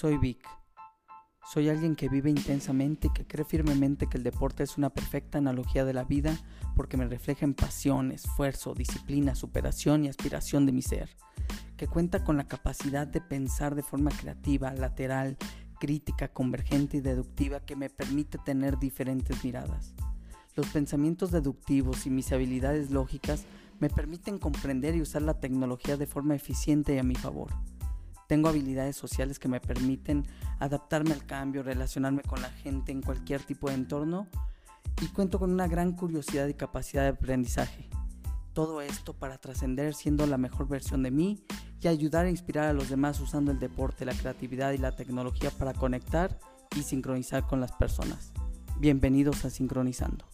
Soy Vic. Soy alguien que vive intensamente y que cree firmemente que el deporte es una perfecta analogía de la vida porque me refleja en pasión, esfuerzo, disciplina, superación y aspiración de mi ser, que cuenta con la capacidad de pensar de forma creativa, lateral, crítica, convergente y deductiva que me permite tener diferentes miradas. Los pensamientos deductivos y mis habilidades lógicas me permiten comprender y usar la tecnología de forma eficiente y a mi favor. Tengo habilidades sociales que me permiten adaptarme al cambio, relacionarme con la gente en cualquier tipo de entorno y cuento con una gran curiosidad y capacidad de aprendizaje. Todo esto para trascender siendo la mejor versión de mí y ayudar a inspirar a los demás usando el deporte, la creatividad y la tecnología para conectar y sincronizar con las personas. Bienvenidos a Sincronizando.